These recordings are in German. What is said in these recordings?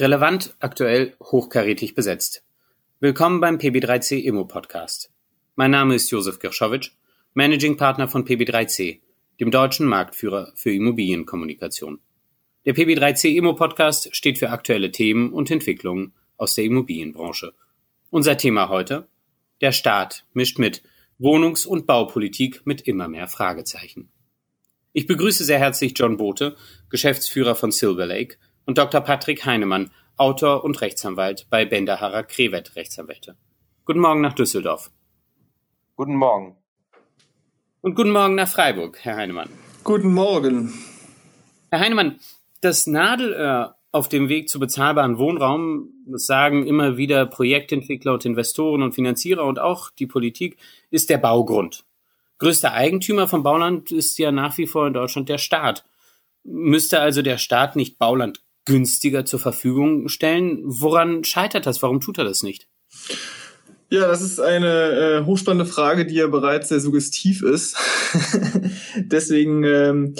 Relevant, aktuell, hochkarätig besetzt. Willkommen beim PB3C Immo Podcast. Mein Name ist Josef Girschowitsch, Managing Partner von PB3C, dem deutschen Marktführer für Immobilienkommunikation. Der PB3C Immo Podcast steht für aktuelle Themen und Entwicklungen aus der Immobilienbranche. Unser Thema heute? Der Staat mischt mit Wohnungs- und Baupolitik mit immer mehr Fragezeichen. Ich begrüße sehr herzlich John Bote, Geschäftsführer von Silver Lake, und Dr. Patrick Heinemann, Autor und Rechtsanwalt bei Benderharrer Krewet Rechtsanwälte. Guten Morgen nach Düsseldorf. Guten Morgen. Und guten Morgen nach Freiburg, Herr Heinemann. Guten Morgen. Herr Heinemann, das Nadelöhr auf dem Weg zu bezahlbaren Wohnraum, das sagen immer wieder Projektentwickler und Investoren und Finanzierer und auch die Politik, ist der Baugrund. Größter Eigentümer vom Bauland ist ja nach wie vor in Deutschland der Staat. Müsste also der Staat nicht Bauland günstiger zur Verfügung stellen. Woran scheitert das? Warum tut er das nicht? Ja, das ist eine äh, hochspannende Frage, die ja bereits sehr suggestiv ist. Deswegen ähm,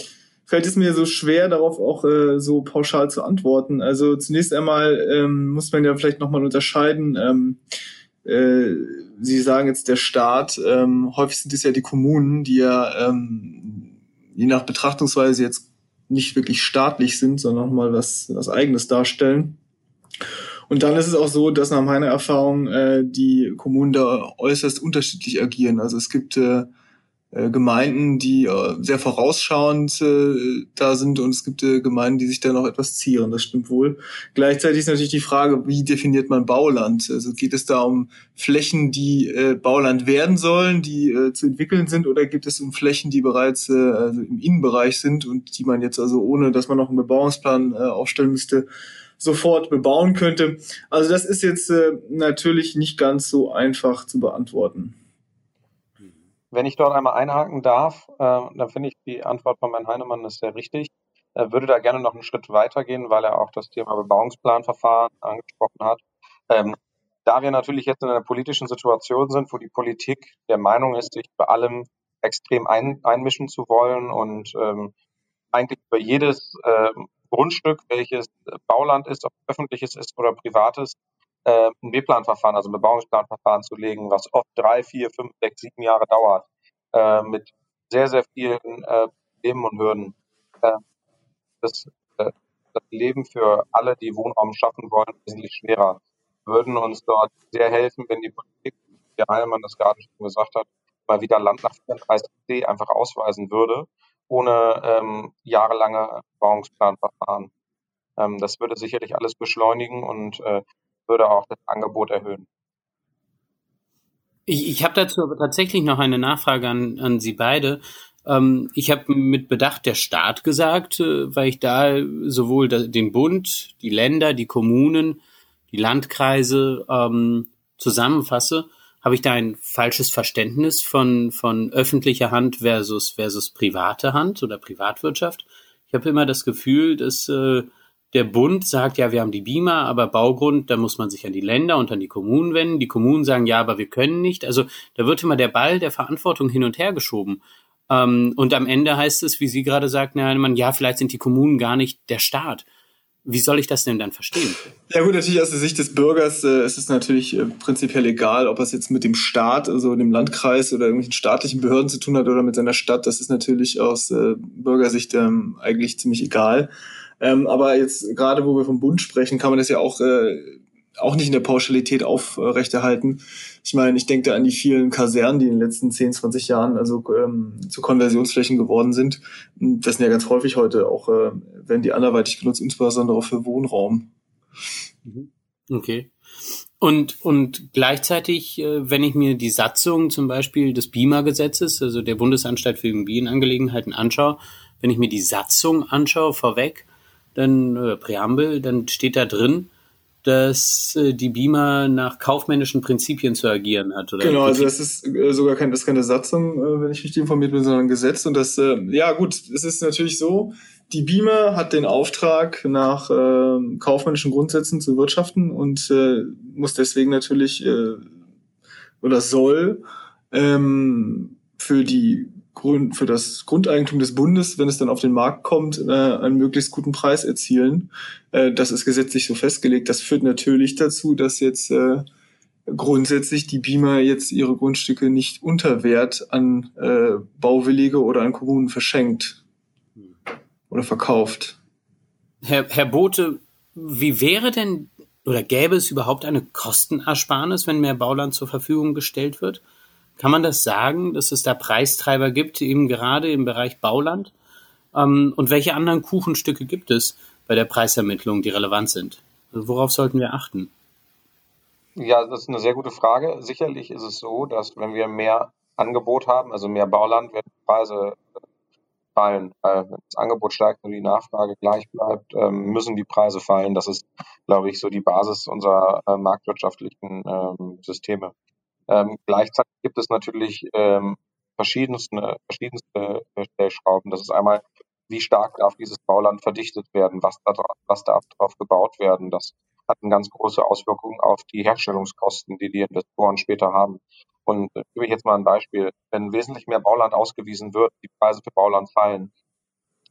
fällt es mir so schwer, darauf auch äh, so pauschal zu antworten. Also zunächst einmal ähm, muss man ja vielleicht nochmal unterscheiden. Ähm, äh, Sie sagen jetzt der Staat, ähm, häufig sind es ja die Kommunen, die ja ähm, je nach Betrachtungsweise jetzt nicht wirklich staatlich sind, sondern nochmal was, was Eigenes darstellen. Und dann ist es auch so, dass nach meiner Erfahrung äh, die Kommunen da äußerst unterschiedlich agieren. Also es gibt äh, Gemeinden, die äh, sehr vorausschauend äh, da sind und es gibt äh, Gemeinden, die sich da noch etwas zieren, das stimmt wohl. Gleichzeitig ist natürlich die Frage, wie definiert man Bauland? Also geht es da um Flächen, die äh, Bauland werden sollen, die äh, zu entwickeln sind oder gibt es um Flächen, die bereits äh, also im Innenbereich sind und die man jetzt also ohne, dass man noch einen Bebauungsplan äh, aufstellen müsste, sofort bebauen könnte? Also das ist jetzt äh, natürlich nicht ganz so einfach zu beantworten. Wenn ich dort einmal einhaken darf, äh, dann finde ich die Antwort von Herrn Heinemann ist sehr richtig. Er würde da gerne noch einen Schritt weitergehen, weil er auch das Thema Bebauungsplanverfahren angesprochen hat. Ähm, da wir natürlich jetzt in einer politischen Situation sind, wo die Politik der Meinung ist, sich bei allem extrem ein, einmischen zu wollen und ähm, eigentlich über jedes äh, Grundstück, welches Bauland ist, ob öffentliches ist oder privates, äh, ein B-Plan-Verfahren, also ein Bebauungsplanverfahren zu legen, was oft drei, vier, fünf, sechs, sieben Jahre dauert, äh, mit sehr, sehr vielen äh, Problemen und Hürden. Äh, das, äh, das Leben für alle, die Wohnraum schaffen wollen, wesentlich schwerer. Würden uns dort sehr helfen, wenn die Politik, wie der Heinemann das gerade schon gesagt hat, mal wieder Land nach 34c einfach ausweisen würde, ohne ähm, jahrelange Bebauungsplanverfahren. Ähm, das würde sicherlich alles beschleunigen und äh, würde auch das Angebot erhöhen. Ich, ich habe dazu aber tatsächlich noch eine Nachfrage an, an Sie beide. Ähm, ich habe mit Bedacht der Staat gesagt, äh, weil ich da sowohl da, den Bund, die Länder, die Kommunen, die Landkreise ähm, zusammenfasse. Habe ich da ein falsches Verständnis von, von öffentlicher Hand versus, versus private Hand oder Privatwirtschaft? Ich habe immer das Gefühl, dass äh, der Bund sagt, ja, wir haben die Beamer, aber Baugrund, da muss man sich an die Länder und an die Kommunen wenden. Die Kommunen sagen, ja, aber wir können nicht. Also da wird immer der Ball der Verantwortung hin und her geschoben. Ähm, und am Ende heißt es, wie Sie gerade sagten, Herr Heinemann, ja, vielleicht sind die Kommunen gar nicht der Staat. Wie soll ich das denn dann verstehen? Ja gut, natürlich aus der Sicht des Bürgers äh, ist es natürlich äh, prinzipiell egal, ob es jetzt mit dem Staat, also dem Landkreis oder irgendwelchen staatlichen Behörden zu tun hat oder mit seiner Stadt. Das ist natürlich aus äh, Bürgersicht ähm, eigentlich ziemlich egal. Ähm, aber jetzt gerade, wo wir vom Bund sprechen, kann man das ja auch, äh, auch nicht in der Pauschalität aufrechterhalten. Ich meine, ich denke da an die vielen Kasernen, die in den letzten 10, 20 Jahren also ähm, zu Konversionsflächen geworden sind. Das sind ja ganz häufig heute auch, äh, werden die anderweitig genutzt, insbesondere für Wohnraum. Mhm. Okay. Und, und gleichzeitig, äh, wenn ich mir die Satzung zum Beispiel des BIMA-Gesetzes, also der Bundesanstalt für Immobilienangelegenheiten, anschaue, wenn ich mir die Satzung anschaue vorweg, dann äh, Präambel, dann steht da drin, dass äh, die Beamer nach kaufmännischen Prinzipien zu agieren hat. Oder genau, also das ist äh, sogar kein, das ist keine Satzung, äh, wenn ich richtig informiert bin, sondern ein Gesetz. Und das, äh, ja gut, es ist natürlich so, die Beamer hat den Auftrag, nach äh, kaufmännischen Grundsätzen zu wirtschaften und äh, muss deswegen natürlich äh, oder soll ähm, für die Grund, für das Grundeigentum des Bundes, wenn es dann auf den Markt kommt, äh, einen möglichst guten Preis erzielen. Äh, das ist gesetzlich so festgelegt. Das führt natürlich dazu, dass jetzt äh, grundsätzlich die Beamer jetzt ihre Grundstücke nicht unter Wert an äh, Bauwillige oder an Kommunen verschenkt oder verkauft. Herr, Herr Bote, wie wäre denn oder gäbe es überhaupt eine Kostenersparnis, wenn mehr Bauland zur Verfügung gestellt wird? Kann man das sagen, dass es da Preistreiber gibt, eben gerade im Bereich Bauland? Ähm, und welche anderen Kuchenstücke gibt es bei der Preisermittlung, die relevant sind? Also worauf sollten wir achten? Ja, das ist eine sehr gute Frage. Sicherlich ist es so, dass wenn wir mehr Angebot haben, also mehr Bauland, werden die Preise fallen. Weil wenn das Angebot steigt und die Nachfrage gleich bleibt, ähm, müssen die Preise fallen. Das ist, glaube ich, so die Basis unserer äh, marktwirtschaftlichen ähm, Systeme. Ähm, gleichzeitig gibt es natürlich ähm, verschiedenste, verschiedenste Stellschrauben. Das ist einmal, wie stark darf dieses Bauland verdichtet werden, was, da, was darf darauf gebaut werden. Das hat eine ganz große Auswirkung auf die Herstellungskosten, die die Investoren später haben. Und äh, gebe ich jetzt mal ein Beispiel. Wenn wesentlich mehr Bauland ausgewiesen wird, die Preise für Bauland fallen,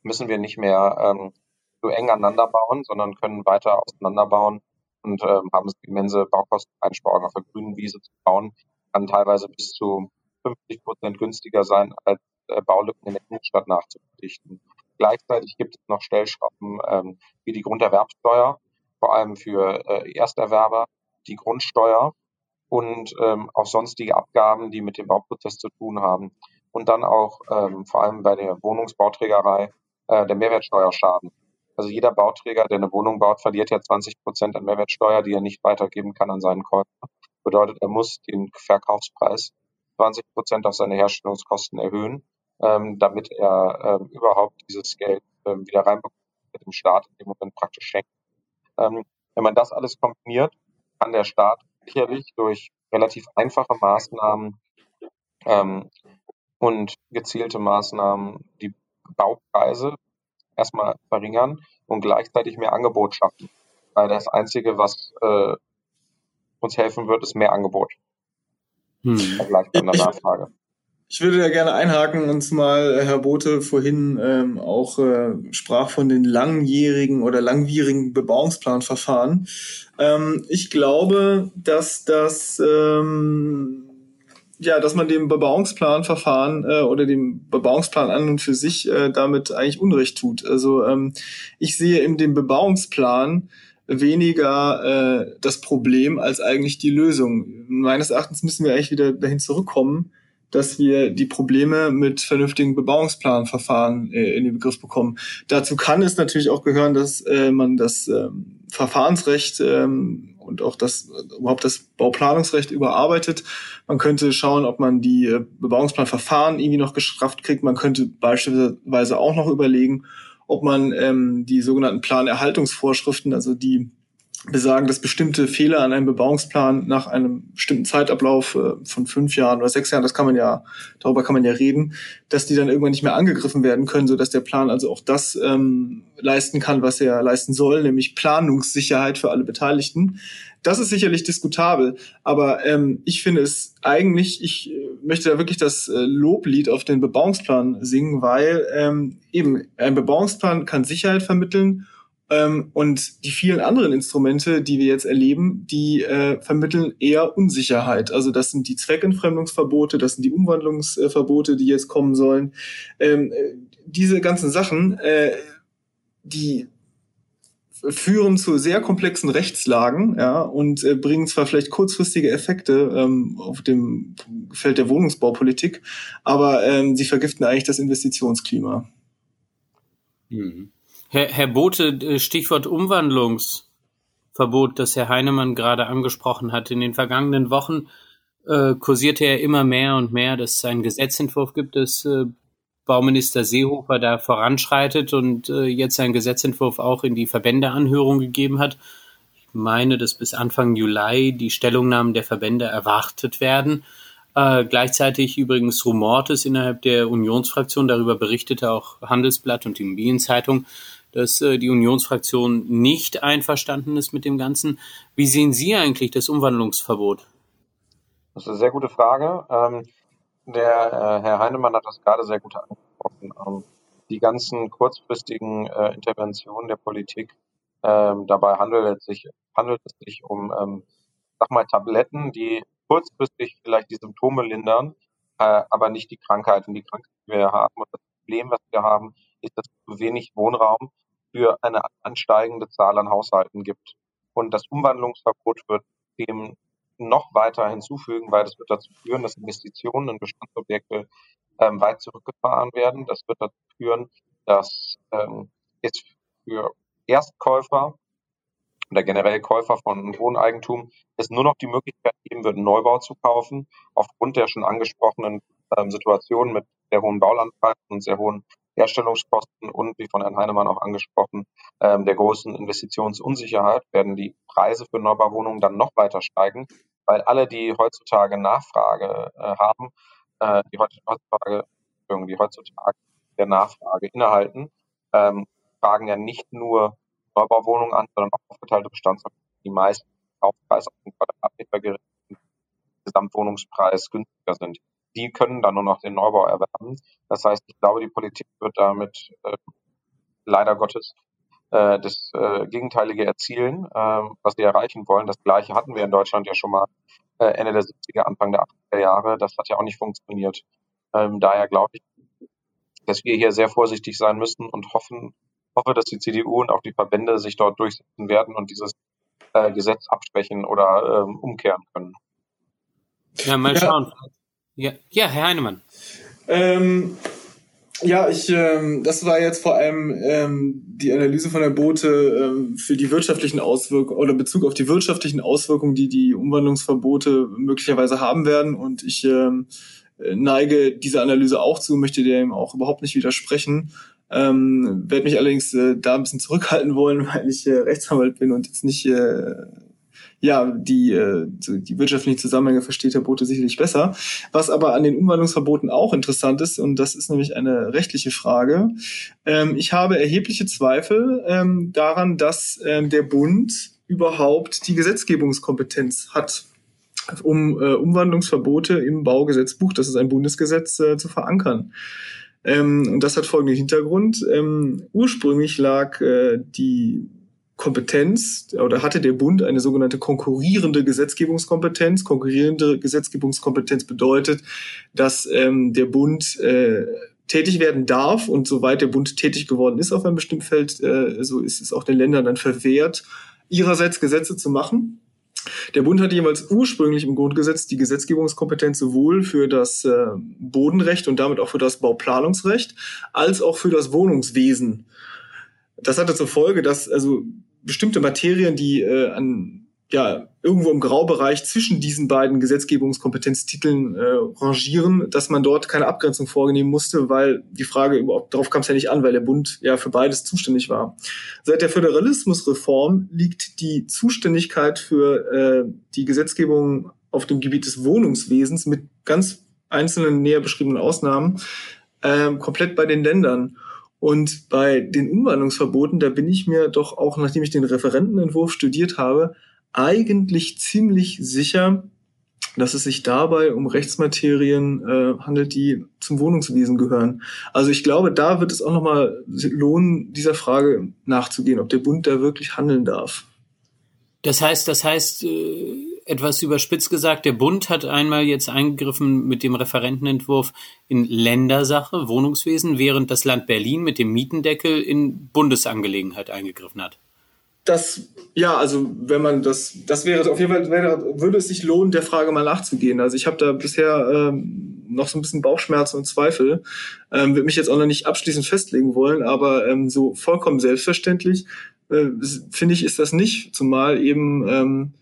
müssen wir nicht mehr ähm, so eng aneinander bauen, sondern können weiter auseinanderbauen und ähm, haben immense Baukosteneinsparungen auf der grünen Wiese zu bauen, kann teilweise bis zu 50 Prozent günstiger sein, als äh, Baulücken in der Innenstadt nachzuverdichten. Gleichzeitig gibt es noch Stellschrauben ähm, wie die Grunderwerbsteuer, vor allem für äh, Ersterwerber, die Grundsteuer und ähm, auch sonstige Abgaben, die mit dem Bauprozess zu tun haben. Und dann auch ähm, vor allem bei der Wohnungsbauträgerei äh, der Mehrwertsteuerschaden. Also jeder Bauträger, der eine Wohnung baut, verliert ja 20 Prozent an Mehrwertsteuer, die er nicht weitergeben kann an seinen Käufer. Bedeutet, er muss den Verkaufspreis 20 Prozent auf seine Herstellungskosten erhöhen, ähm, damit er ähm, überhaupt dieses Geld ähm, wieder reinbekommt, mit dem Staat in dem Moment praktisch schenkt. Ähm, wenn man das alles kombiniert, kann der Staat sicherlich durch relativ einfache Maßnahmen ähm, und gezielte Maßnahmen die Baupreise erstmal verringern und gleichzeitig mehr Angebot schaffen. Weil das Einzige, was äh, uns helfen wird, ist mehr Angebot. Hm. Vergleich bei der Nachfrage. Ich würde da gerne einhaken und zumal Herr Bote vorhin ähm, auch äh, sprach von den langjährigen oder langwierigen Bebauungsplanverfahren. Ähm, ich glaube, dass das ähm, ja, dass man dem Bebauungsplanverfahren äh, oder dem Bebauungsplan an und für sich äh, damit eigentlich Unrecht tut. Also ähm, ich sehe in dem Bebauungsplan weniger äh, das Problem als eigentlich die Lösung. Meines Erachtens müssen wir eigentlich wieder dahin zurückkommen, dass wir die Probleme mit vernünftigen Bebauungsplanverfahren äh, in den Begriff bekommen. Dazu kann es natürlich auch gehören, dass äh, man das ähm, Verfahrensrecht ähm, und auch das überhaupt das Bauplanungsrecht überarbeitet. Man könnte schauen, ob man die äh, Bebauungsplanverfahren irgendwie noch gestrafft kriegt. Man könnte beispielsweise auch noch überlegen, ob man ähm, die sogenannten Planerhaltungsvorschriften, also die besagen, dass bestimmte Fehler an einem Bebauungsplan nach einem bestimmten Zeitablauf äh, von fünf Jahren oder sechs Jahren, das kann man ja, darüber kann man ja reden, dass die dann irgendwann nicht mehr angegriffen werden können, so dass der Plan also auch das ähm, leisten kann, was er leisten soll, nämlich Planungssicherheit für alle Beteiligten. Das ist sicherlich diskutabel, aber ähm, ich finde es eigentlich, ich äh, möchte da wirklich das äh, Loblied auf den Bebauungsplan singen, weil ähm, eben ein Bebauungsplan kann Sicherheit vermitteln ähm, und die vielen anderen Instrumente, die wir jetzt erleben, die äh, vermitteln eher Unsicherheit. Also das sind die Zweckentfremdungsverbote, das sind die Umwandlungsverbote, die jetzt kommen sollen. Ähm, äh, diese ganzen Sachen, äh, die führen zu sehr komplexen Rechtslagen ja, und äh, bringen zwar vielleicht kurzfristige Effekte ähm, auf dem Feld der Wohnungsbaupolitik, aber ähm, sie vergiften eigentlich das Investitionsklima. Mhm. Herr, Herr Bote, äh, Stichwort Umwandlungsverbot, das Herr Heinemann gerade angesprochen hat. In den vergangenen Wochen äh, kursierte er immer mehr und mehr, dass es einen Gesetzentwurf gibt, dass äh, Bauminister Seehofer da voranschreitet und äh, jetzt einen Gesetzentwurf auch in die Verbändeanhörung gegeben hat. Ich meine, dass bis Anfang Juli die Stellungnahmen der Verbände erwartet werden. Äh, gleichzeitig übrigens rumort es innerhalb der Unionsfraktion, darüber berichtete auch Handelsblatt und die Medienzeitung, dass äh, die Unionsfraktion nicht einverstanden ist mit dem Ganzen. Wie sehen Sie eigentlich das Umwandlungsverbot? Das ist eine sehr gute Frage. Ähm, der äh, Herr Heinemann hat das gerade sehr gut angesprochen. Ähm, die ganzen kurzfristigen äh, Interventionen der Politik, ähm, dabei handelt es sich, handelt es sich um, sag mal, Tabletten, die kurzfristig vielleicht die Symptome lindern, aber nicht die Krankheiten. Die Krankheit, die wir haben und das Problem, was wir haben, ist, dass zu wenig Wohnraum für eine ansteigende Zahl an Haushalten gibt. Und das Umwandlungsverbot wird dem noch weiter hinzufügen, weil das wird dazu führen, dass Investitionen in Bestandsobjekte ähm, weit zurückgefahren werden. Das wird dazu führen, dass ähm, es für Erstkäufer oder generell Käufer von Wohneigentum es nur noch die Möglichkeit geben wird, Neubau zu kaufen, aufgrund der schon angesprochenen ähm, Situation mit sehr hohen Baulandpreisen und sehr hohen Herstellungskosten und, wie von Herrn Heinemann auch angesprochen, ähm, der großen Investitionsunsicherheit werden die Preise für Neubauwohnungen dann noch weiter steigen, weil alle, die heutzutage Nachfrage äh, haben, äh, die heutzutage, die heutzutage der Nachfrage innehalten, ähm, fragen ja nicht nur Neubauwohnungen an, sondern auch aufgeteilte Bestandsobjekte, die meisten Kaufpreis auf den Quadratmeter gerichtet Gesamtwohnungspreis günstiger sind. Die können dann nur noch den Neubau erwerben. Das heißt, ich glaube, die Politik wird damit äh, leider Gottes äh, das äh, Gegenteilige erzielen, äh, was sie erreichen wollen. Das Gleiche hatten wir in Deutschland ja schon mal äh, Ende der 70er, Anfang der 80er Jahre. Das hat ja auch nicht funktioniert. Ähm, daher glaube ich, dass wir hier sehr vorsichtig sein müssen und hoffen, hoffe, dass die CDU und auch die Verbände sich dort durchsetzen werden und dieses äh, Gesetz abschwächen oder ähm, umkehren können. Ja, mal schauen. Ja, ja Herr Heinemann. Ähm, ja, ich, ähm, das war jetzt vor allem ähm, die Analyse von der Boote ähm, für die wirtschaftlichen Auswirkungen oder Bezug auf die wirtschaftlichen Auswirkungen, die die Umwandlungsverbote möglicherweise haben werden. Und ich ähm, neige dieser Analyse auch zu, möchte dem auch überhaupt nicht widersprechen. Ähm, werde mich allerdings äh, da ein bisschen zurückhalten wollen, weil ich äh, Rechtsanwalt bin und jetzt nicht äh, ja, die, äh, die wirtschaftlichen Zusammenhänge versteht der Bote sicherlich besser. Was aber an den Umwandlungsverboten auch interessant ist, und das ist nämlich eine rechtliche Frage, ähm, ich habe erhebliche Zweifel ähm, daran, dass ähm, der Bund überhaupt die Gesetzgebungskompetenz hat, um äh, Umwandlungsverbote im Baugesetzbuch, das ist ein Bundesgesetz, äh, zu verankern. Ähm, und das hat folgenden Hintergrund. Ähm, ursprünglich lag äh, die Kompetenz oder hatte der Bund eine sogenannte konkurrierende Gesetzgebungskompetenz. Konkurrierende Gesetzgebungskompetenz bedeutet, dass ähm, der Bund äh, tätig werden darf und soweit der Bund tätig geworden ist auf einem bestimmten Feld, äh, so ist es auch den Ländern dann verwehrt, ihrerseits Gesetze zu machen. Der Bund hatte jeweils ursprünglich im Grundgesetz die Gesetzgebungskompetenz sowohl für das äh, Bodenrecht und damit auch für das Bauplanungsrecht als auch für das Wohnungswesen. Das hatte zur Folge, dass also bestimmte Materien, die äh, an ja irgendwo im Graubereich zwischen diesen beiden Gesetzgebungskompetenztiteln äh, rangieren, dass man dort keine Abgrenzung vornehmen musste, weil die Frage überhaupt darauf kam es ja nicht an, weil der Bund ja für beides zuständig war. Seit der Föderalismusreform liegt die Zuständigkeit für äh, die Gesetzgebung auf dem Gebiet des Wohnungswesens mit ganz einzelnen näher beschriebenen Ausnahmen äh, komplett bei den Ländern. Und bei den Umwandlungsverboten, da bin ich mir doch auch, nachdem ich den Referentenentwurf studiert habe, eigentlich ziemlich sicher, dass es sich dabei um Rechtsmaterien äh, handelt, die zum Wohnungswesen gehören. Also ich glaube, da wird es auch nochmal lohnen, dieser Frage nachzugehen, ob der Bund da wirklich handeln darf. Das heißt, das heißt, äh, etwas überspitzt gesagt, der Bund hat einmal jetzt eingegriffen mit dem Referentenentwurf in Ländersache, Wohnungswesen, während das Land Berlin mit dem Mietendeckel in Bundesangelegenheit eingegriffen hat. Das, ja, also wenn man das, das wäre auf jeden Fall, wäre, würde es sich lohnen, der Frage mal nachzugehen. Also ich habe da bisher ähm, noch so ein bisschen Bauchschmerzen und Zweifel. Ähm, würde mich jetzt auch noch nicht abschließend festlegen wollen, aber ähm, so vollkommen selbstverständlich äh, finde ich, ist das nicht, zumal eben ähm,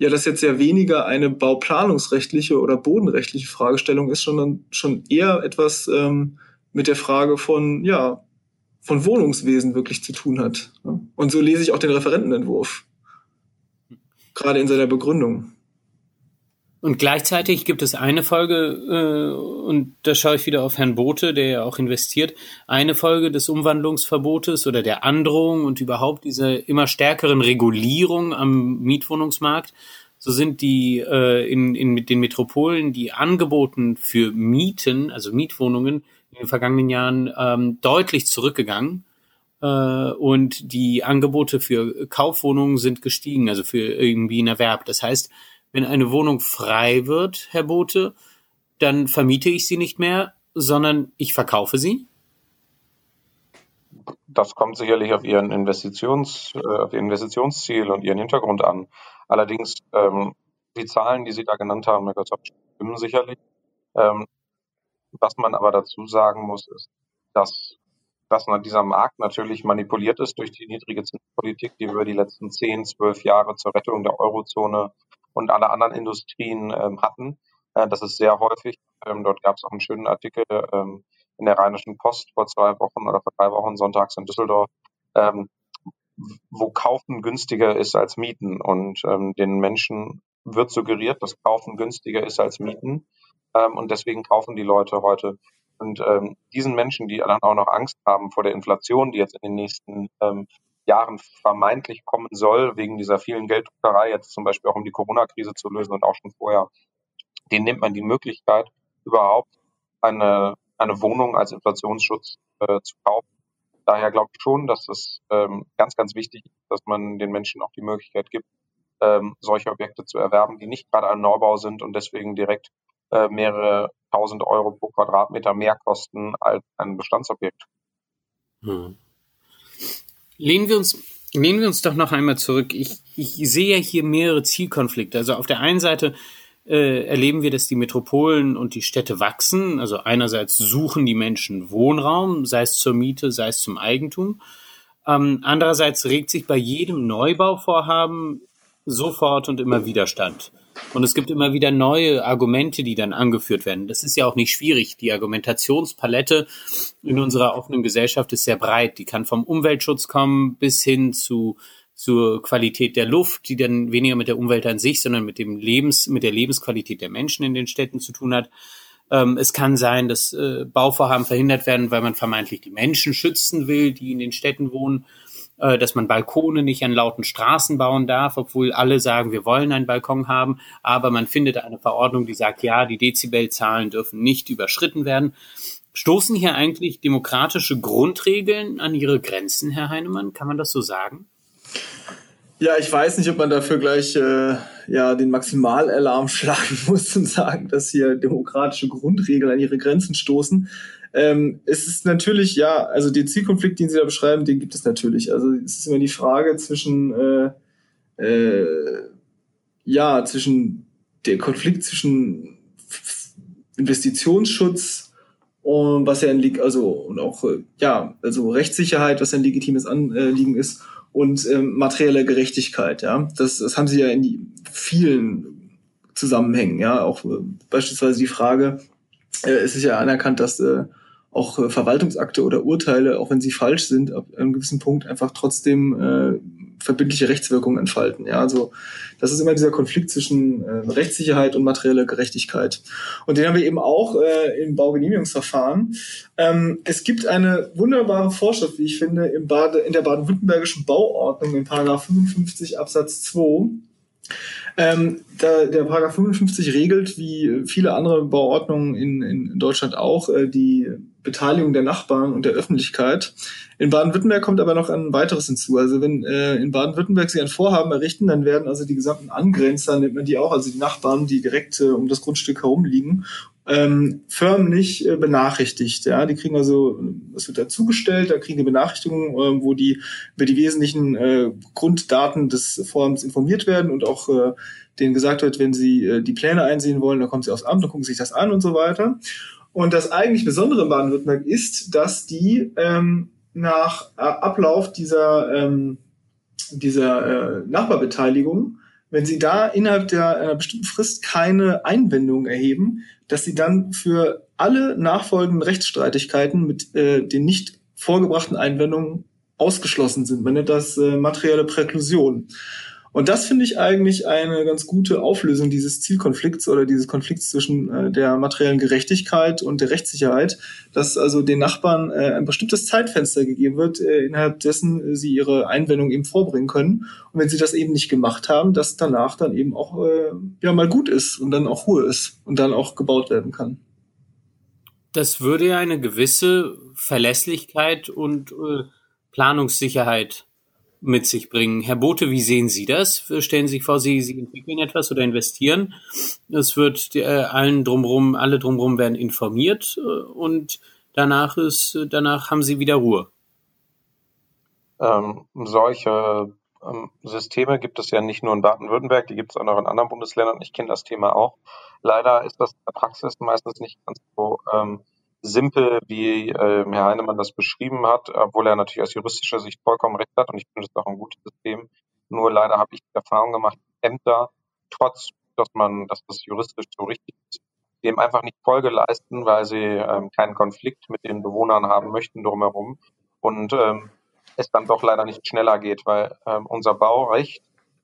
ja das jetzt ja weniger eine bauplanungsrechtliche oder bodenrechtliche Fragestellung ist, sondern schon eher etwas ähm, mit der Frage von, ja, von Wohnungswesen wirklich zu tun hat. Und so lese ich auch den Referentenentwurf. Gerade in seiner Begründung. Und gleichzeitig gibt es eine Folge, äh, und da schaue ich wieder auf Herrn Bote, der ja auch investiert, eine Folge des Umwandlungsverbotes oder der Androhung und überhaupt dieser immer stärkeren Regulierung am Mietwohnungsmarkt so sind die äh, in, in mit den Metropolen die Angeboten für Mieten, also Mietwohnungen, in den vergangenen Jahren ähm, deutlich zurückgegangen. Äh, und die Angebote für Kaufwohnungen sind gestiegen, also für irgendwie einen Erwerb. Das heißt, wenn eine Wohnung frei wird, Herr Bote, dann vermiete ich sie nicht mehr, sondern ich verkaufe sie? Das kommt sicherlich auf Ihren Investitions, äh, auf Ihr Investitionsziel und Ihren Hintergrund an. Allerdings, ähm, die Zahlen, die Sie da genannt haben, Herr Götz, stimmen sicherlich. Ähm, was man aber dazu sagen muss, ist, dass, dass dieser Markt natürlich manipuliert ist durch die niedrige Zinspolitik, die wir über die letzten zehn, zwölf Jahre zur Rettung der Eurozone und aller anderen Industrien ähm, hatten. Äh, das ist sehr häufig. Ähm, dort gab es auch einen schönen Artikel ähm, in der Rheinischen Post vor zwei Wochen oder vor drei Wochen sonntags in Düsseldorf, wo Kaufen günstiger ist als Mieten. Und den Menschen wird suggeriert, dass Kaufen günstiger ist als Mieten. Und deswegen kaufen die Leute heute. Und diesen Menschen, die dann auch noch Angst haben vor der Inflation, die jetzt in den nächsten Jahren vermeintlich kommen soll, wegen dieser vielen Gelddruckerei, jetzt zum Beispiel auch um die Corona-Krise zu lösen und auch schon vorher, denen nimmt man die Möglichkeit, überhaupt eine, eine Wohnung als Inflationsschutz äh, zu kaufen. Daher glaube ich schon, dass es ähm, ganz, ganz wichtig ist, dass man den Menschen auch die Möglichkeit gibt, ähm, solche Objekte zu erwerben, die nicht gerade ein Neubau sind und deswegen direkt äh, mehrere tausend Euro pro Quadratmeter mehr kosten als ein Bestandsobjekt. Hm. Lehnen wir uns Lehnen wir uns doch noch einmal zurück. Ich, ich sehe hier mehrere Zielkonflikte. Also auf der einen Seite äh, erleben wir, dass die Metropolen und die Städte wachsen. Also einerseits suchen die Menschen Wohnraum, sei es zur Miete, sei es zum Eigentum. Ähm, andererseits regt sich bei jedem Neubauvorhaben sofort und immer Widerstand. Und es gibt immer wieder neue Argumente, die dann angeführt werden. Das ist ja auch nicht schwierig. Die Argumentationspalette in unserer offenen Gesellschaft ist sehr breit. Die kann vom Umweltschutz kommen bis hin zu zur Qualität der Luft, die dann weniger mit der Umwelt an sich, sondern mit dem Lebens, mit der Lebensqualität der Menschen in den Städten zu tun hat. Ähm, es kann sein, dass äh, Bauvorhaben verhindert werden, weil man vermeintlich die Menschen schützen will, die in den Städten wohnen äh, dass man Balkone nicht an lauten Straßen bauen darf, obwohl alle sagen, wir wollen einen Balkon haben, aber man findet eine Verordnung, die sagt, ja, die Dezibelzahlen dürfen nicht überschritten werden. Stoßen hier eigentlich demokratische Grundregeln an ihre Grenzen, Herr Heinemann? Kann man das so sagen? Ja, ich weiß nicht, ob man dafür gleich äh, ja den Maximalalarm schlagen muss und sagen, dass hier demokratische Grundregeln an ihre Grenzen stoßen. Ähm, es ist natürlich, ja, also den Zielkonflikt, den Sie da beschreiben, den gibt es natürlich. Also es ist immer die Frage zwischen, äh, äh, ja, zwischen der Konflikt zwischen Investitionsschutz und was ja ein also und auch äh, ja, also Rechtssicherheit, was ein legitimes Anliegen ist und ähm, materielle Gerechtigkeit, ja. Das, das haben sie ja in vielen Zusammenhängen, ja, auch äh, beispielsweise die Frage, äh, es ist ja anerkannt, dass äh, auch äh, Verwaltungsakte oder Urteile, auch wenn sie falsch sind, ab einem gewissen Punkt einfach trotzdem äh, verbindliche Rechtswirkungen entfalten. Ja, also das ist immer dieser Konflikt zwischen äh, Rechtssicherheit und materieller Gerechtigkeit. Und den haben wir eben auch äh, im Baugenehmigungsverfahren. Ähm, es gibt eine wunderbare Vorschrift, wie ich finde, im Bade, in der baden-württembergischen Bauordnung in Paragraph 55 Absatz 2 ähm, da, der Paragraph 55 regelt, wie viele andere Bauordnungen in, in Deutschland auch, äh, die Beteiligung der Nachbarn und der Öffentlichkeit. In Baden-Württemberg kommt aber noch ein weiteres hinzu. Also wenn äh, in Baden-Württemberg sie ein Vorhaben errichten, dann werden also die gesamten Angrenzer, nennt man die auch, also die Nachbarn, die direkt äh, um das Grundstück herum liegen, ähm, förmlich äh, benachrichtigt. Ja, die kriegen also, es wird dazugestellt, da kriegen die Benachrichtigungen, äh, wo die über die wesentlichen äh, Grunddaten des Vorhabens informiert werden und auch äh, denen gesagt wird, wenn sie äh, die Pläne einsehen wollen, dann kommen sie aufs Amt, dann gucken sich das an und so weiter. Und das eigentlich Besondere in Baden-Württemberg ist, dass die ähm, nach äh, Ablauf dieser, ähm, dieser äh, Nachbarbeteiligung, wenn sie da innerhalb der einer bestimmten Frist keine Einwendungen erheben, dass sie dann für alle nachfolgenden Rechtsstreitigkeiten mit äh, den nicht vorgebrachten Einwendungen ausgeschlossen sind. Man nennt das äh, materielle Präklusion. Und das finde ich eigentlich eine ganz gute Auflösung dieses Zielkonflikts oder dieses Konflikts zwischen äh, der materiellen Gerechtigkeit und der Rechtssicherheit, dass also den Nachbarn äh, ein bestimmtes Zeitfenster gegeben wird, äh, innerhalb dessen sie ihre Einwendung eben vorbringen können. Und wenn sie das eben nicht gemacht haben, dass danach dann eben auch äh, ja mal gut ist und dann auch Ruhe ist und dann auch gebaut werden kann. Das würde ja eine gewisse Verlässlichkeit und äh, Planungssicherheit mit sich bringen. Herr Bote, wie sehen Sie das? Stellen Sie sich vor, Sie, Sie entwickeln etwas oder investieren. Es wird äh, allen drumherum, alle drumherum werden informiert äh, und danach ist, danach haben Sie wieder Ruhe. Ähm, solche ähm, Systeme gibt es ja nicht nur in Baden-Württemberg, die gibt es auch noch in anderen Bundesländern. Ich kenne das Thema auch. Leider ist das in der Praxis meistens nicht ganz so ähm, simpel, wie äh, Herr Heinemann das beschrieben hat, obwohl er natürlich aus juristischer Sicht vollkommen recht hat und ich finde das auch ein gutes System. Nur leider habe ich die Erfahrung gemacht, Ämter, trotz, dass man, dass das juristisch so richtig ist, dem einfach nicht Folge leisten, weil sie ähm, keinen Konflikt mit den Bewohnern haben möchten drumherum und ähm, es dann doch leider nicht schneller geht, weil ähm, unser Baurecht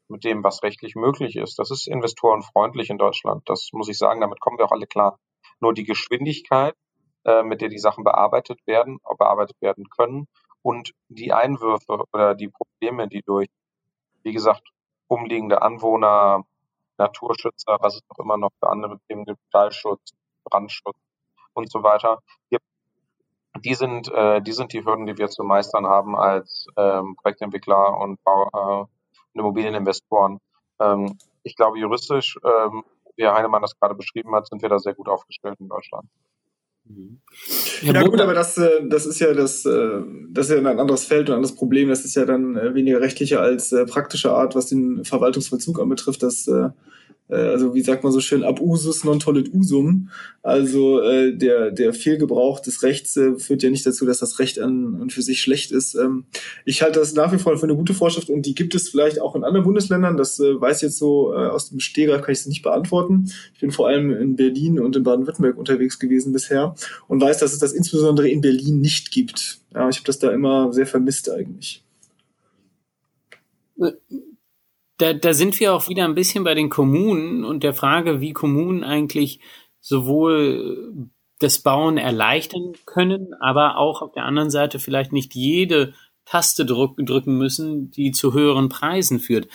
mit dem, was rechtlich möglich ist, das ist investorenfreundlich in Deutschland. Das muss ich sagen, damit kommen wir auch alle klar. Nur die Geschwindigkeit äh, mit der die Sachen bearbeitet werden, bearbeitet werden können und die Einwürfe oder die Probleme, die durch, wie gesagt, umliegende Anwohner, Naturschützer, was es auch immer noch für andere Themen gibt, Stallschutz, Brandschutz und so weiter gibt, die sind, äh, die sind die Hürden, die wir zu meistern haben als ähm, Projektentwickler und Bau, äh, Immobilieninvestoren. Ähm, ich glaube, juristisch, ähm, wie Herr Heinemann das gerade beschrieben hat, sind wir da sehr gut aufgestellt in Deutschland. Mhm. Ja gut, aber das, äh, das ist ja das, äh, das ist ja ein anderes Feld und ein anderes Problem. Das ist ja dann äh, weniger rechtlicher als praktischer Art, was den Verwaltungsvollzug anbetrifft. Das also wie sagt man so schön, ab usus non tollit usum. Also äh, der, der Fehlgebrauch des Rechts äh, führt ja nicht dazu, dass das Recht an und für sich schlecht ist. Ähm, ich halte das nach wie vor für eine gute Vorschrift und die gibt es vielleicht auch in anderen Bundesländern. Das äh, weiß jetzt so äh, aus dem Stegreif kann ich es nicht beantworten. Ich bin vor allem in Berlin und in Baden-Württemberg unterwegs gewesen bisher und weiß, dass es das insbesondere in Berlin nicht gibt. Ja, ich habe das da immer sehr vermisst eigentlich. Da, da sind wir auch wieder ein bisschen bei den Kommunen und der Frage, wie Kommunen eigentlich sowohl das Bauen erleichtern können, aber auch auf der anderen Seite vielleicht nicht jede Taste drücken müssen, die zu höheren Preisen führt.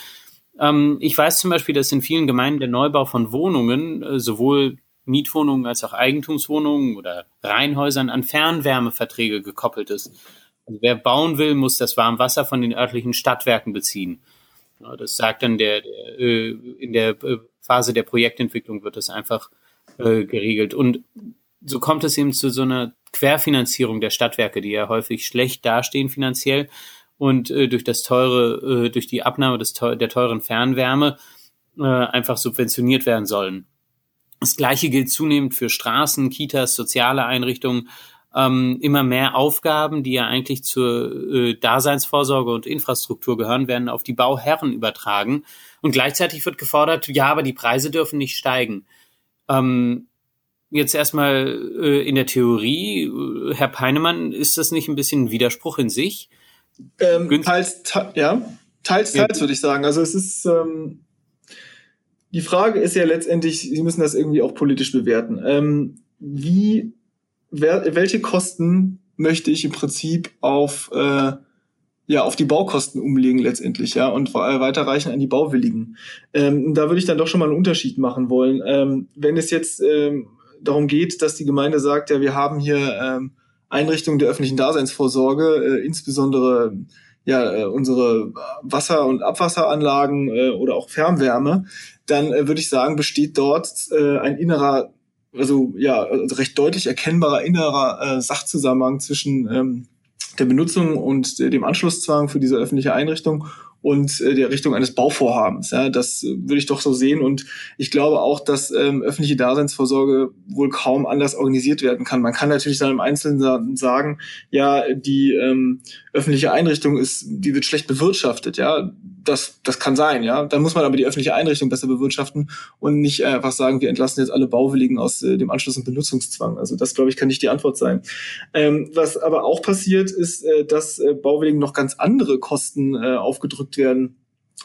Ähm, ich weiß zum Beispiel, dass in vielen Gemeinden der Neubau von Wohnungen, äh, sowohl Mietwohnungen als auch Eigentumswohnungen oder Reihenhäusern an Fernwärmeverträge gekoppelt ist. Also wer bauen will, muss das Warmwasser von den örtlichen Stadtwerken beziehen. Das sagt dann der, äh, in der äh, Phase der Projektentwicklung wird das einfach äh, geregelt. Und so kommt es eben zu so einer Querfinanzierung der Stadtwerke, die ja häufig schlecht dastehen finanziell und durch das teure, durch die Abnahme des der teuren Fernwärme einfach subventioniert werden sollen. Das Gleiche gilt zunehmend für Straßen, Kitas, soziale Einrichtungen ähm, immer mehr Aufgaben, die ja eigentlich zur äh, Daseinsvorsorge und Infrastruktur gehören, werden auf die Bauherren übertragen. Und gleichzeitig wird gefordert, ja, aber die Preise dürfen nicht steigen. Ähm, jetzt erstmal äh, in der Theorie, äh, Herr Peinemann, ist das nicht ein bisschen ein Widerspruch in sich? Ähm, teils, te ja, teils, teils ja. würde ich sagen. Also es ist, ähm, die Frage ist ja letztendlich, Sie müssen das irgendwie auch politisch bewerten. Ähm, wie wer, welche Kosten möchte ich im Prinzip auf, äh, ja, auf die Baukosten umlegen letztendlich, ja, und weiterreichen an die Bauwilligen. Ähm, da würde ich dann doch schon mal einen Unterschied machen wollen. Ähm, wenn es jetzt ähm, darum geht, dass die Gemeinde sagt, ja, wir haben hier ähm, Einrichtungen der öffentlichen Daseinsvorsorge, äh, insbesondere ja, äh, unsere Wasser- und Abwasseranlagen äh, oder auch Fernwärme, dann äh, würde ich sagen, besteht dort äh, ein innerer also ja, also recht deutlich erkennbarer innerer äh, Sachzusammenhang zwischen ähm, der Benutzung und äh, dem Anschlusszwang für diese öffentliche Einrichtung und äh, der Richtung eines Bauvorhabens. Ja, das äh, würde ich doch so sehen. Und ich glaube auch, dass ähm, öffentliche Daseinsvorsorge wohl kaum anders organisiert werden kann. Man kann natürlich dann im Einzelnen sagen, ja, die ähm, öffentliche Einrichtung ist, die wird schlecht bewirtschaftet. Ja, das, das kann sein. Ja, dann muss man aber die öffentliche Einrichtung besser bewirtschaften und nicht einfach sagen, wir entlassen jetzt alle Bauwilligen aus äh, dem Anschluss- und Benutzungszwang. Also das, glaube ich, kann nicht die Antwort sein. Ähm, was aber auch passiert, ist, äh, dass äh, Bauwilligen noch ganz andere Kosten äh, aufgedrückt werden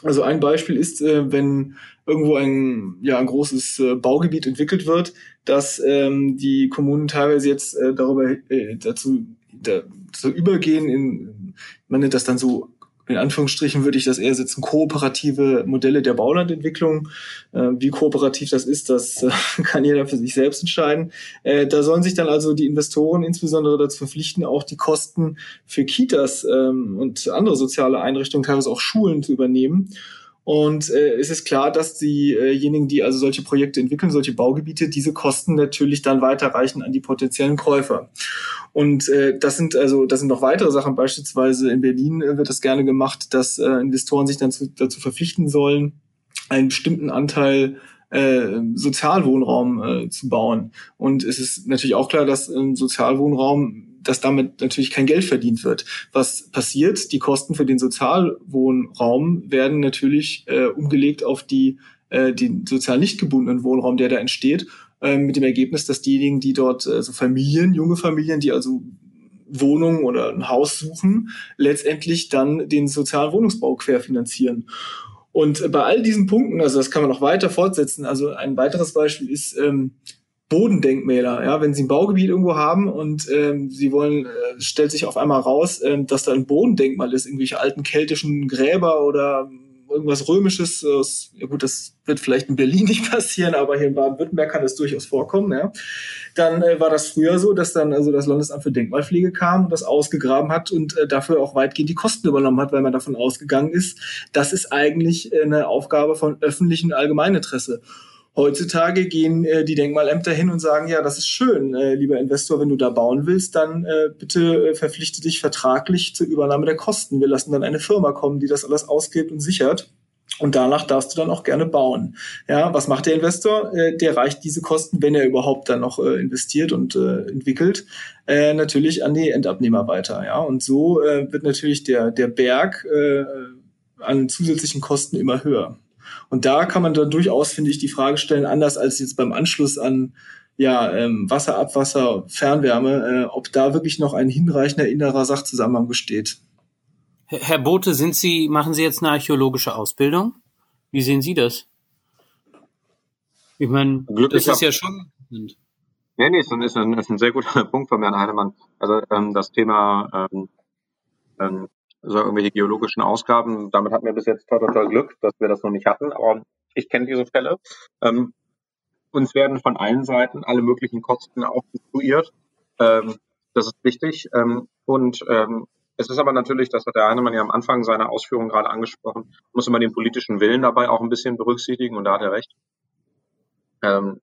Also ein Beispiel ist, äh, wenn irgendwo ein, ja, ein großes äh, Baugebiet entwickelt wird, dass ähm, die Kommunen teilweise jetzt äh, darüber äh, dazu, dazu übergehen, in, man nennt das dann so in Anführungsstrichen würde ich das eher setzen, kooperative Modelle der Baulandentwicklung. Äh, wie kooperativ das ist, das äh, kann jeder für sich selbst entscheiden. Äh, da sollen sich dann also die Investoren insbesondere dazu verpflichten, auch die Kosten für Kitas ähm, und andere soziale Einrichtungen, teilweise auch Schulen zu übernehmen. Und äh, es ist klar, dass diejenigen, die also solche Projekte entwickeln, solche Baugebiete, diese Kosten natürlich dann weiterreichen an die potenziellen Käufer. Und äh, das sind also, das sind noch weitere Sachen. Beispielsweise in Berlin äh, wird das gerne gemacht, dass äh, Investoren sich dann zu, dazu verpflichten sollen, einen bestimmten Anteil äh, Sozialwohnraum äh, zu bauen. Und es ist natürlich auch klar, dass im Sozialwohnraum dass damit natürlich kein Geld verdient wird. Was passiert? Die Kosten für den Sozialwohnraum werden natürlich äh, umgelegt auf die äh, den sozial nicht gebundenen Wohnraum, der da entsteht, äh, mit dem Ergebnis, dass diejenigen, die dort, also Familien, junge Familien, die also Wohnungen oder ein Haus suchen, letztendlich dann den sozialen Wohnungsbau querfinanzieren. Und bei all diesen Punkten, also das kann man noch weiter fortsetzen, also ein weiteres Beispiel ist ähm, Bodendenkmäler. Ja, wenn Sie ein Baugebiet irgendwo haben und ähm, Sie wollen, äh, stellt sich auf einmal raus, ähm, dass da ein Bodendenkmal ist, irgendwelche alten keltischen Gräber oder irgendwas Römisches. Äh, ja gut, das wird vielleicht in Berlin nicht passieren, aber hier in Baden-Württemberg kann das durchaus vorkommen. Ja. Dann äh, war das früher so, dass dann also das Landesamt für Denkmalpflege kam und das ausgegraben hat und äh, dafür auch weitgehend die Kosten übernommen hat, weil man davon ausgegangen ist, das ist eigentlich äh, eine Aufgabe von öffentlichem Allgemeininteresse. Heutzutage gehen äh, die Denkmalämter hin und sagen, ja, das ist schön, äh, lieber Investor, wenn du da bauen willst, dann äh, bitte äh, verpflichte dich vertraglich zur Übernahme der Kosten. Wir lassen dann eine Firma kommen, die das alles ausgibt und sichert. Und danach darfst du dann auch gerne bauen. Ja, was macht der Investor? Äh, der reicht diese Kosten, wenn er überhaupt dann noch äh, investiert und äh, entwickelt, äh, natürlich an die Endabnehmer weiter. Ja, und so äh, wird natürlich der der Berg äh, an zusätzlichen Kosten immer höher. Und da kann man dann durchaus, finde ich, die Frage stellen, anders als jetzt beim Anschluss an ja, ähm, Wasser, Abwasser, Fernwärme, äh, ob da wirklich noch ein hinreichender innerer Sachzusammenhang besteht. Herr Bote, sind Sie, machen Sie jetzt eine archäologische Ausbildung? Wie sehen Sie das? Ich meine, das ist ja schon. Nee, nee, ist ein, ist, ein, ist ein sehr guter Punkt von Herrn Heinemann. Also ähm, das Thema ähm, ähm, also irgendwelche geologischen Ausgaben. Damit hatten wir bis jetzt total, total Glück, dass wir das noch nicht hatten. Aber ich kenne diese Fälle. Ähm, uns werden von allen Seiten alle möglichen Kosten aufkonstruiert. Ähm, das ist wichtig. Ähm, und ähm, es ist aber natürlich, das hat der Heinemann ja am Anfang seiner Ausführungen gerade angesprochen, muss man den politischen Willen dabei auch ein bisschen berücksichtigen und da hat er recht. Ähm,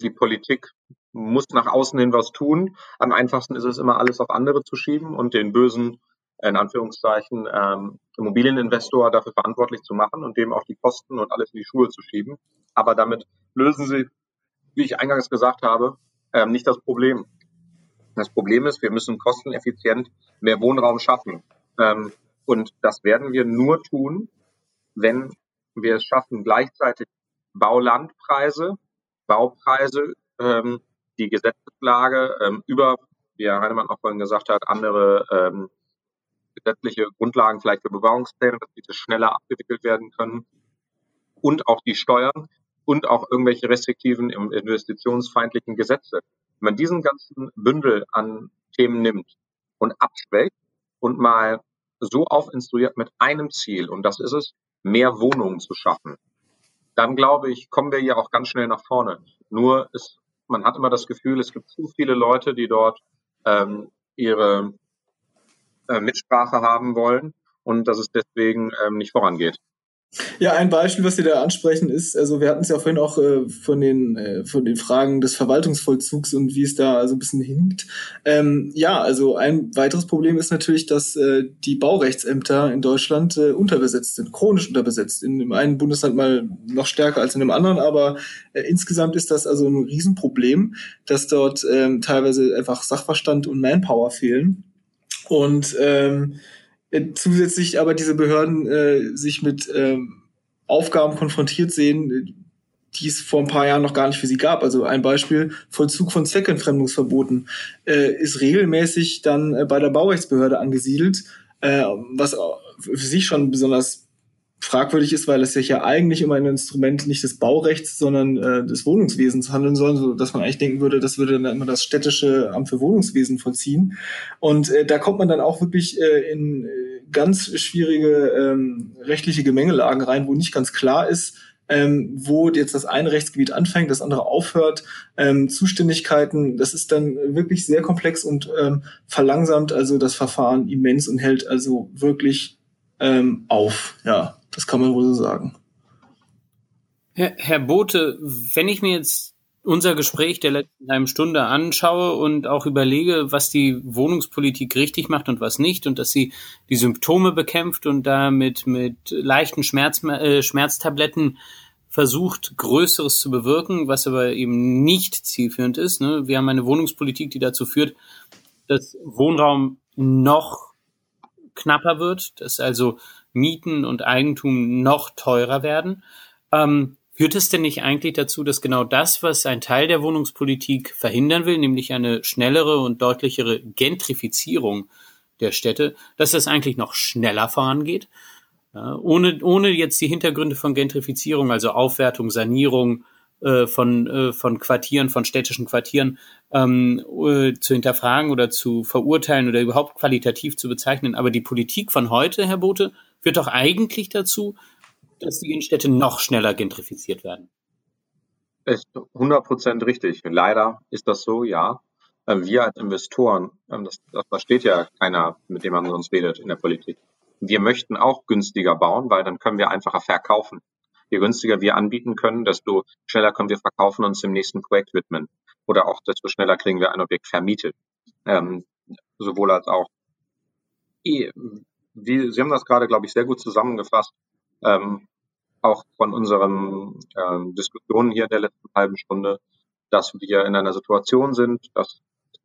die Politik muss nach außen hin was tun. Am einfachsten ist es immer, alles auf andere zu schieben und den bösen in Anführungszeichen ähm, Immobilieninvestor dafür verantwortlich zu machen und dem auch die Kosten und alles in die Schuhe zu schieben. Aber damit lösen sie, wie ich eingangs gesagt habe, ähm, nicht das Problem. Das Problem ist, wir müssen kosteneffizient mehr Wohnraum schaffen. Ähm, und das werden wir nur tun, wenn wir es schaffen, gleichzeitig Baulandpreise, Baupreise, ähm, die Gesetzeslage ähm, über, wie Herr Heinemann auch vorhin gesagt hat, andere ähm, gesetzliche Grundlagen vielleicht für Bebauungspläne, dass diese schneller abgewickelt werden können und auch die Steuern und auch irgendwelche restriktiven investitionsfeindlichen Gesetze. Wenn man diesen ganzen Bündel an Themen nimmt und abschwächt und mal so aufinstruiert mit einem Ziel, und das ist es, mehr Wohnungen zu schaffen, dann glaube ich, kommen wir hier auch ganz schnell nach vorne. Nur ist, man hat immer das Gefühl, es gibt zu viele Leute, die dort ähm, ihre äh, Mitsprache haben wollen und dass es deswegen ähm, nicht vorangeht. Ja, ein Beispiel, was Sie da ansprechen, ist, also wir hatten es ja vorhin auch äh, von den äh, von den Fragen des Verwaltungsvollzugs und wie es da also ein bisschen hinkt. Ähm, ja, also ein weiteres Problem ist natürlich, dass äh, die Baurechtsämter in Deutschland äh, unterbesetzt sind, chronisch unterbesetzt. In dem einen Bundesland mal noch stärker als in dem anderen, aber äh, insgesamt ist das also ein Riesenproblem, dass dort ähm, teilweise einfach Sachverstand und Manpower fehlen und ähm, äh, zusätzlich aber diese Behörden äh, sich mit ähm, Aufgaben konfrontiert sehen, die es vor ein paar Jahren noch gar nicht für sie gab. Also ein Beispiel, Vollzug von Zweckentfremdungsverboten äh, ist regelmäßig dann äh, bei der Baurechtsbehörde angesiedelt, äh, was für sich schon besonders fragwürdig ist, weil es sich ja eigentlich um ein Instrument nicht des Baurechts, sondern äh, des Wohnungswesens handeln soll, so dass man eigentlich denken würde, das würde dann immer das städtische Amt für Wohnungswesen vollziehen. Und äh, da kommt man dann auch wirklich äh, in äh, ganz schwierige ähm, rechtliche Gemengelagen rein, wo nicht ganz klar ist, ähm, wo jetzt das eine Rechtsgebiet anfängt, das andere aufhört, ähm, Zuständigkeiten, das ist dann wirklich sehr komplex und ähm, verlangsamt also das Verfahren immens und hält also wirklich ähm, auf. Ja, das kann man wohl so sagen. Herr, Herr Bote, wenn ich mir jetzt unser Gespräch der letzten halben Stunde anschaue und auch überlege, was die Wohnungspolitik richtig macht und was nicht und dass sie die Symptome bekämpft und damit mit leichten Schmerz, äh, Schmerztabletten versucht, Größeres zu bewirken, was aber eben nicht zielführend ist. Ne? Wir haben eine Wohnungspolitik, die dazu führt, dass Wohnraum noch knapper wird, dass also Mieten und Eigentum noch teurer werden. Ähm, führt es denn nicht eigentlich dazu, dass genau das, was ein Teil der Wohnungspolitik verhindern will, nämlich eine schnellere und deutlichere Gentrifizierung der Städte, dass das eigentlich noch schneller vorangeht? Ja, ohne, ohne jetzt die Hintergründe von Gentrifizierung, also Aufwertung, Sanierung äh, von, äh, von Quartieren, von städtischen Quartieren ähm, äh, zu hinterfragen oder zu verurteilen oder überhaupt qualitativ zu bezeichnen. Aber die Politik von heute, Herr Bote, führt doch eigentlich dazu, dass die Innenstädte noch schneller gentrifiziert werden. Ist 100% richtig. Leider ist das so, ja. Ähm, wir als Investoren, ähm, das, das versteht ja keiner, mit dem man sonst redet in der Politik wir möchten auch günstiger bauen, weil dann können wir einfacher verkaufen. Je günstiger wir anbieten können, desto schneller können wir verkaufen und uns dem nächsten Projekt widmen. Oder auch desto schneller kriegen wir ein Objekt vermietet. Ähm, sowohl als auch. Sie haben das gerade, glaube ich, sehr gut zusammengefasst. Ähm, auch von unseren ähm, Diskussionen hier in der letzten halben Stunde, dass wir in einer Situation sind, dass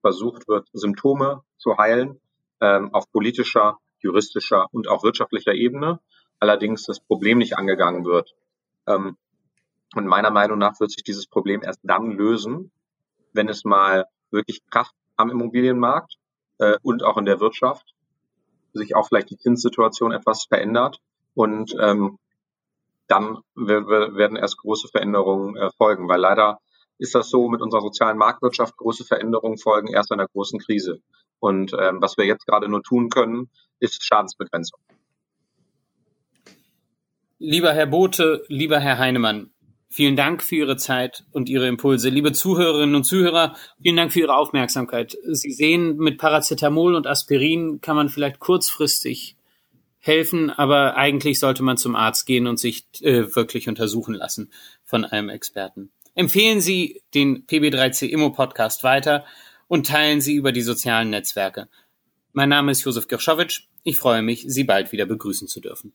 versucht wird, Symptome zu heilen ähm, auf politischer juristischer und auch wirtschaftlicher Ebene, allerdings das Problem nicht angegangen wird. Ähm, und meiner Meinung nach wird sich dieses Problem erst dann lösen, wenn es mal wirklich Kraft am Immobilienmarkt äh, und auch in der Wirtschaft sich auch vielleicht die Zinssituation etwas verändert und ähm, dann werden erst große Veränderungen äh, folgen, weil leider ist das so mit unserer sozialen Marktwirtschaft, große Veränderungen folgen erst einer großen Krise. Und ähm, was wir jetzt gerade nur tun können, ist Schadensbegrenzung. Lieber Herr Bote, lieber Herr Heinemann, vielen Dank für Ihre Zeit und Ihre Impulse. Liebe Zuhörerinnen und Zuhörer, vielen Dank für Ihre Aufmerksamkeit. Sie sehen, mit Paracetamol und Aspirin kann man vielleicht kurzfristig helfen, aber eigentlich sollte man zum Arzt gehen und sich äh, wirklich untersuchen lassen von einem Experten. Empfehlen Sie den PB3C Immo Podcast weiter und teilen Sie über die sozialen Netzwerke. Mein Name ist Josef Gershowitsch. Ich freue mich, Sie bald wieder begrüßen zu dürfen.